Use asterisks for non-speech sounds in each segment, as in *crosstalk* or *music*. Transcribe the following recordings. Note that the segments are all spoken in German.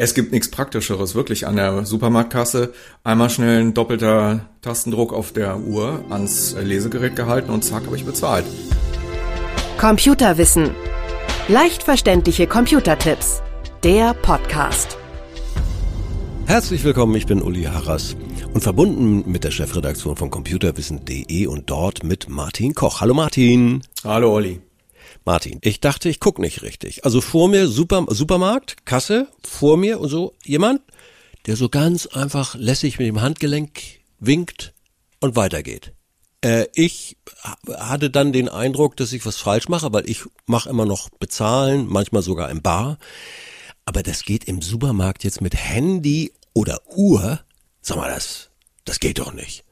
Es gibt nichts Praktischeres, wirklich an der Supermarktkasse. Einmal schnell ein doppelter Tastendruck auf der Uhr ans Lesegerät gehalten und zack, habe ich bezahlt. Computerwissen. Leicht verständliche Computertipps. Der Podcast. Herzlich willkommen, ich bin Uli Harras und verbunden mit der Chefredaktion von computerwissen.de und dort mit Martin Koch. Hallo Martin. Hallo Olli. Martin, ich dachte, ich guck nicht richtig. Also vor mir Super, Supermarkt, Kasse, vor mir und so jemand, der so ganz einfach lässig mit dem Handgelenk winkt und weitergeht. Äh, ich hatte dann den Eindruck, dass ich was falsch mache, weil ich mache immer noch bezahlen, manchmal sogar im Bar. Aber das geht im Supermarkt jetzt mit Handy oder Uhr. Sag mal, das, das geht doch nicht.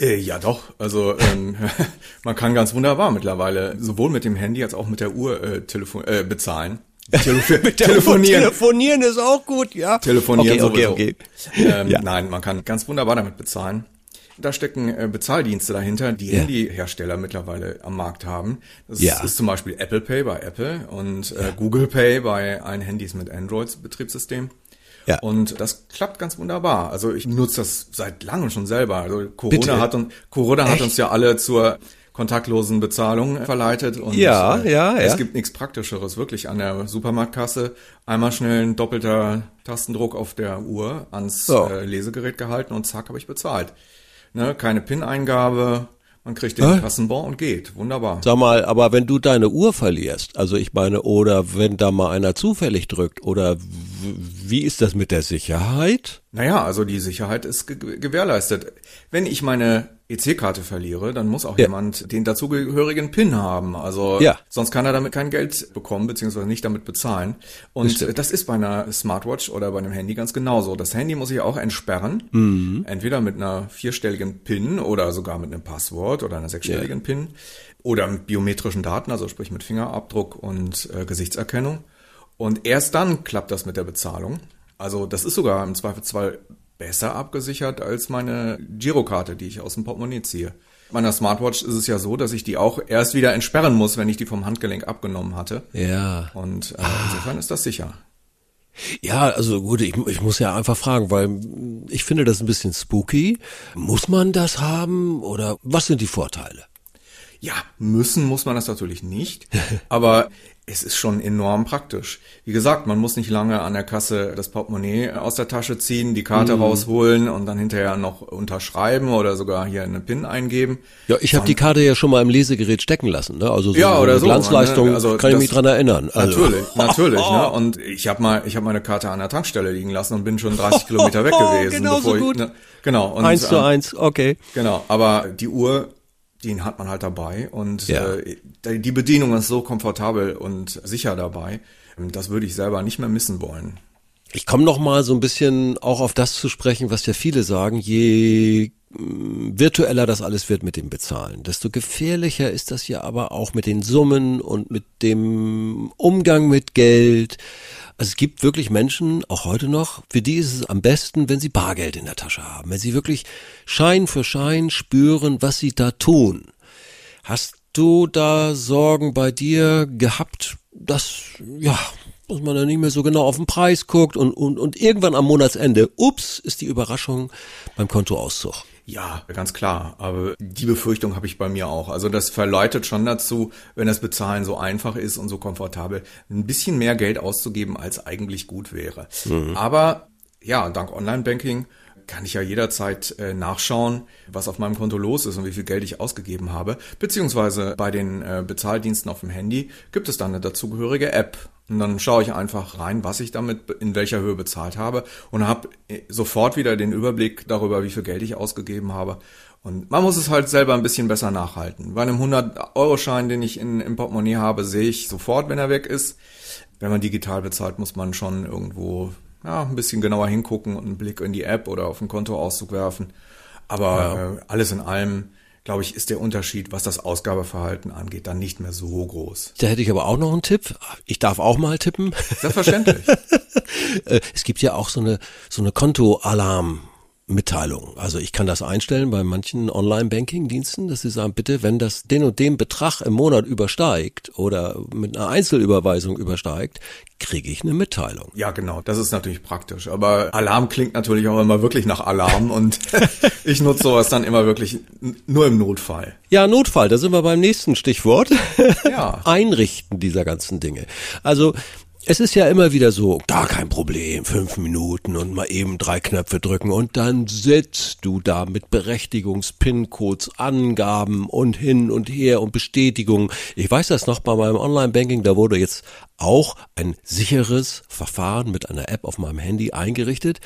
Äh, ja, doch. Also ähm, *laughs* man kann ganz wunderbar mittlerweile sowohl mit dem Handy als auch mit der Uhr äh, telefon äh, bezahlen. *laughs* Telef telefonieren. Telefonieren ist auch gut, ja. Telefonieren okay, okay, okay. Ähm, ja. Nein, man kann ganz wunderbar damit bezahlen. Da stecken äh, Bezahldienste dahinter, die ja. Handyhersteller mittlerweile am Markt haben. Das ja. ist zum Beispiel Apple Pay bei Apple und äh, Google Pay bei allen Handys mit Android-Betriebssystem. Ja. Und das klappt ganz wunderbar. Also ich nutze das seit langem schon selber. Also Corona Bitte? hat uns Corona Echt? hat uns ja alle zur kontaktlosen Bezahlung verleitet. Und ja, äh, ja, ja. Es gibt nichts Praktischeres, wirklich an der Supermarktkasse. Einmal schnell ein doppelter Tastendruck auf der Uhr ans so. äh, Lesegerät gehalten und zack, habe ich bezahlt. Ne, keine PIN-Eingabe, man kriegt den Hä? Kassenbon und geht. Wunderbar. Sag mal, aber wenn du deine Uhr verlierst, also ich meine, oder wenn da mal einer zufällig drückt, oder wie ist das mit der Sicherheit? Naja, also die Sicherheit ist ge gewährleistet. Wenn ich meine EC-Karte verliere, dann muss auch ja. jemand den dazugehörigen PIN haben. Also ja. sonst kann er damit kein Geld bekommen, beziehungsweise nicht damit bezahlen. Und das, das ist bei einer Smartwatch oder bei einem Handy ganz genauso. Das Handy muss ich auch entsperren. Mhm. Entweder mit einer vierstelligen PIN oder sogar mit einem Passwort oder einer sechsstelligen ja. PIN. Oder mit biometrischen Daten, also sprich mit Fingerabdruck und äh, Gesichtserkennung. Und erst dann klappt das mit der Bezahlung. Also das ist sogar im Zweifelsfall besser abgesichert als meine Girokarte, die ich aus dem Portemonnaie ziehe. Bei einer Smartwatch ist es ja so, dass ich die auch erst wieder entsperren muss, wenn ich die vom Handgelenk abgenommen hatte. Ja. Und äh, ah. insofern ist das sicher. Ja, also gut, ich, ich muss ja einfach fragen, weil ich finde das ein bisschen spooky. Muss man das haben oder was sind die Vorteile? Ja, müssen muss man das natürlich nicht, *laughs* aber es ist schon enorm praktisch. Wie gesagt, man muss nicht lange an der Kasse das Portemonnaie aus der Tasche ziehen, die Karte mm. rausholen und dann hinterher noch unterschreiben oder sogar hier eine PIN eingeben. Ja, ich habe die Karte ja schon mal im Lesegerät stecken lassen, ne? Also so ja, oder so, Glanzleistung, ne? also kann ich mich dran erinnern. Also. Natürlich, *laughs* natürlich, ne? Und ich habe mal, ich habe meine Karte an der Tankstelle liegen lassen und bin schon 30 *laughs* Kilometer weg gewesen, genau bevor so gut. ich, ne? genau. Und, eins zu ähm, eins, okay. Genau, aber die Uhr den hat man halt dabei und ja. äh, die Bedienung ist so komfortabel und sicher dabei. Das würde ich selber nicht mehr missen wollen. Ich komme noch mal so ein bisschen auch auf das zu sprechen, was ja viele sagen, je mm, virtueller das alles wird mit dem Bezahlen, desto gefährlicher ist das ja aber auch mit den Summen und mit dem Umgang mit Geld. Also es gibt wirklich Menschen, auch heute noch, für die ist es am besten, wenn sie Bargeld in der Tasche haben, wenn sie wirklich Schein für Schein spüren, was sie da tun. Hast du da Sorgen bei dir gehabt, dass, ja, dass man da nicht mehr so genau auf den Preis guckt und, und, und irgendwann am Monatsende, ups, ist die Überraschung beim Kontoauszug? Ja, ganz klar. Aber die Befürchtung habe ich bei mir auch. Also das verleitet schon dazu, wenn das Bezahlen so einfach ist und so komfortabel, ein bisschen mehr Geld auszugeben, als eigentlich gut wäre. Mhm. Aber ja, dank Online-Banking kann ich ja jederzeit äh, nachschauen, was auf meinem Konto los ist und wie viel Geld ich ausgegeben habe. Beziehungsweise bei den äh, Bezahldiensten auf dem Handy gibt es dann eine dazugehörige App. Und dann schaue ich einfach rein, was ich damit in welcher Höhe bezahlt habe und habe äh, sofort wieder den Überblick darüber, wie viel Geld ich ausgegeben habe. Und man muss es halt selber ein bisschen besser nachhalten. Bei einem 100-Euro-Schein, den ich in, im Portemonnaie habe, sehe ich sofort, wenn er weg ist. Wenn man digital bezahlt, muss man schon irgendwo ja, ein bisschen genauer hingucken und einen Blick in die App oder auf den Kontoauszug werfen. Aber ja. alles in allem, glaube ich, ist der Unterschied, was das Ausgabeverhalten angeht, dann nicht mehr so groß. Da hätte ich aber auch noch einen Tipp. Ich darf auch mal tippen. Selbstverständlich. *laughs* Äh, es gibt ja auch so eine, so eine Kontoalarm Mitteilungen. Also ich kann das einstellen bei manchen Online-Banking-Diensten, dass sie sagen, bitte, wenn das den und den Betrag im Monat übersteigt oder mit einer Einzelüberweisung übersteigt, kriege ich eine Mitteilung. Ja, genau. Das ist natürlich praktisch. Aber Alarm klingt natürlich auch immer wirklich nach Alarm *laughs* und *laughs* ich nutze sowas dann immer wirklich nur im Notfall. Ja, Notfall, da sind wir beim nächsten Stichwort. Ja. *laughs* Einrichten dieser ganzen Dinge. Also es ist ja immer wieder so, gar kein Problem, fünf Minuten und mal eben drei Knöpfe drücken und dann sitzt du da mit Berechtigungs-PIN-Codes, Angaben und hin und her und Bestätigung. Ich weiß das noch bei meinem Online-Banking, da wurde jetzt auch ein sicheres Verfahren mit einer App auf meinem Handy eingerichtet.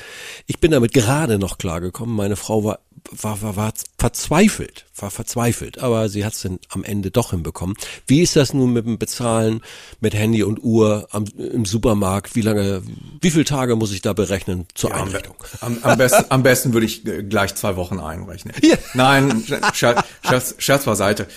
Ich bin damit gerade noch klargekommen. Meine Frau war war, war, war verzweifelt, war verzweifelt, aber sie hat es dann am Ende doch hinbekommen. Wie ist das nun mit dem Bezahlen mit Handy und Uhr am, im Supermarkt? Wie lange, wie viele Tage muss ich da berechnen zur ja, Einrichtung? Am, am, besten, am besten würde ich gleich zwei Wochen einrechnen. Ja. Nein, Scherz, Scherz, Scherz beiseite.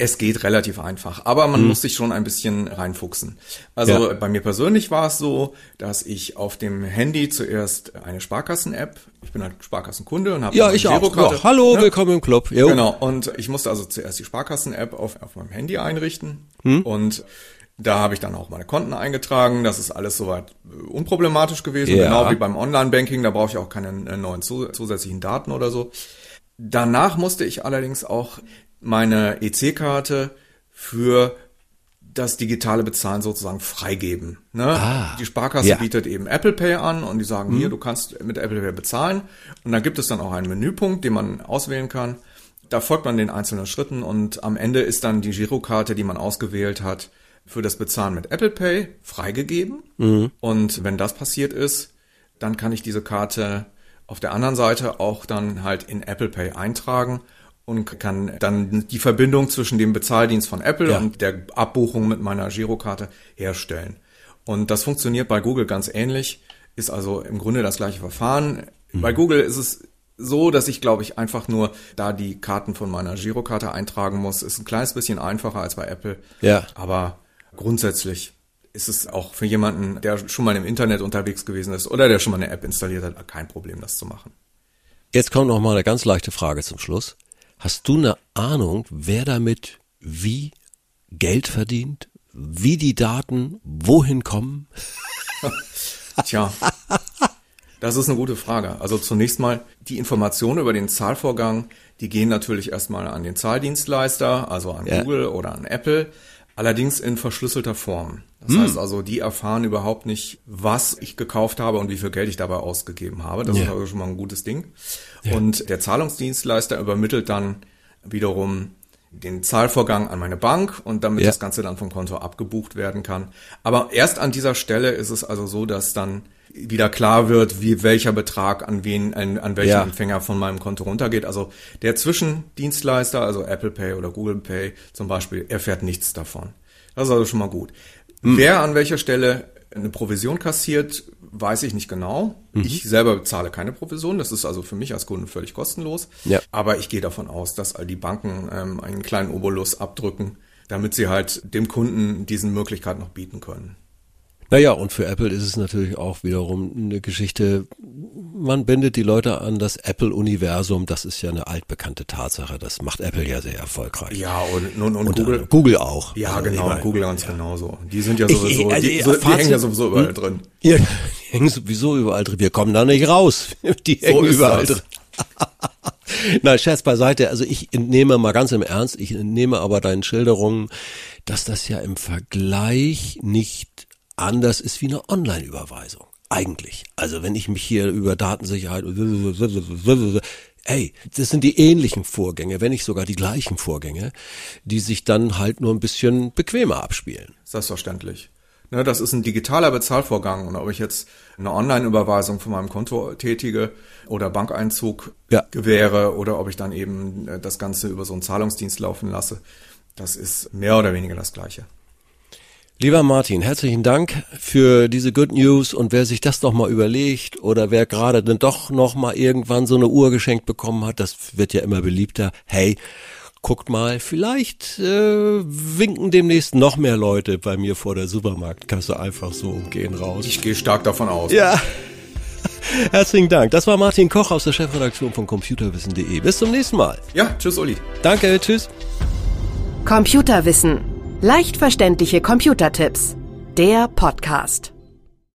Es geht relativ einfach, aber man mhm. muss sich schon ein bisschen reinfuchsen. Also ja. bei mir persönlich war es so, dass ich auf dem Handy zuerst eine Sparkassen-App, ich bin halt Sparkassenkunde und habe ja, ich auch. Ja, hallo, ne? willkommen im Club. Jo. Genau, und ich musste also zuerst die Sparkassen-App auf, auf meinem Handy einrichten mhm. und da habe ich dann auch meine Konten eingetragen. Das ist alles soweit unproblematisch gewesen, ja. genau wie beim Online-Banking. Da brauche ich auch keine äh, neuen zusätzlichen Daten oder so. Danach musste ich allerdings auch meine EC-Karte für das digitale Bezahlen sozusagen freigeben. Ne? Ah, die Sparkasse ja. bietet eben Apple Pay an und die sagen, mhm. hier, du kannst mit Apple Pay bezahlen. Und dann gibt es dann auch einen Menüpunkt, den man auswählen kann. Da folgt man den einzelnen Schritten und am Ende ist dann die Girokarte, die man ausgewählt hat, für das Bezahlen mit Apple Pay freigegeben. Mhm. Und wenn das passiert ist, dann kann ich diese Karte auf der anderen Seite auch dann halt in Apple Pay eintragen und kann dann die Verbindung zwischen dem Bezahldienst von Apple ja. und der Abbuchung mit meiner Girokarte herstellen. Und das funktioniert bei Google ganz ähnlich, ist also im Grunde das gleiche Verfahren. Mhm. Bei Google ist es so, dass ich glaube ich einfach nur da die Karten von meiner Girokarte eintragen muss. Ist ein kleines bisschen einfacher als bei Apple. Ja. Aber grundsätzlich ist es auch für jemanden, der schon mal im Internet unterwegs gewesen ist oder der schon mal eine App installiert hat, kein Problem, das zu machen. Jetzt kommt noch mal eine ganz leichte Frage zum Schluss. Hast du eine Ahnung, wer damit wie Geld verdient? Wie die Daten wohin kommen? *laughs* Tja, das ist eine gute Frage. Also zunächst mal die Informationen über den Zahlvorgang, die gehen natürlich erstmal an den Zahldienstleister, also an ja. Google oder an Apple, allerdings in verschlüsselter Form. Das hm. heißt also, die erfahren überhaupt nicht, was ich gekauft habe und wie viel Geld ich dabei ausgegeben habe. Das ja. ist also schon mal ein gutes Ding. Ja. Und der Zahlungsdienstleister übermittelt dann wiederum den Zahlvorgang an meine Bank und damit ja. das Ganze dann vom Konto abgebucht werden kann. Aber erst an dieser Stelle ist es also so, dass dann wieder klar wird, wie welcher Betrag an wen, an, an welchen ja. Empfänger von meinem Konto runtergeht. Also der Zwischendienstleister, also Apple Pay oder Google Pay zum Beispiel, erfährt nichts davon. Das ist also schon mal gut. Mhm. Wer an welcher Stelle eine Provision kassiert, weiß ich nicht genau. Mhm. Ich selber bezahle keine Provision. Das ist also für mich als Kunde völlig kostenlos. Ja. Aber ich gehe davon aus, dass all die Banken ähm, einen kleinen Obolus abdrücken, damit sie halt dem Kunden diesen Möglichkeit noch bieten können. Naja, und für Apple ist es natürlich auch wiederum eine Geschichte, man bindet die Leute an das Apple-Universum, das ist ja eine altbekannte Tatsache, das macht Apple ja sehr erfolgreich. Ja, und, und, und, und Google, Google auch. Ja, also genau, meine, Google ganz ja. genauso. Die sind ja sowieso, ich, also, die, so, die hängen ja sowieso überall drin. Ja, *laughs* die hängen sowieso überall drin, wir kommen da nicht raus, *laughs* die hängen so überall das. drin. *laughs* Na, Scherz beiseite. Also ich entnehme mal ganz im Ernst, ich entnehme aber deinen Schilderungen, dass das ja im Vergleich nicht anders ist wie eine Online-Überweisung. Eigentlich. Also wenn ich mich hier über Datensicherheit, ey, das sind die ähnlichen Vorgänge, wenn nicht sogar die gleichen Vorgänge, die sich dann halt nur ein bisschen bequemer abspielen. Selbstverständlich. Ne, das ist ein digitaler Bezahlvorgang und ob ich jetzt eine Online-Überweisung von meinem Konto tätige oder Bankeinzug ja. gewähre oder ob ich dann eben äh, das Ganze über so einen Zahlungsdienst laufen lasse, das ist mehr oder weniger das Gleiche. Lieber Martin, herzlichen Dank für diese Good News und wer sich das noch mal überlegt oder wer gerade dann doch noch mal irgendwann so eine Uhr geschenkt bekommen hat, das wird ja immer beliebter. Hey, guckt mal, vielleicht äh, winken demnächst noch mehr Leute bei mir vor der Supermarktkasse einfach so und gehen raus. Ich gehe stark davon aus. Ja. *laughs* Herzlichen Dank. Das war Martin Koch aus der Chefredaktion von computerwissen.de. Bis zum nächsten Mal. Ja, tschüss Uli. Danke, tschüss. Computerwissen. Leicht verständliche Computertipps. Der Podcast.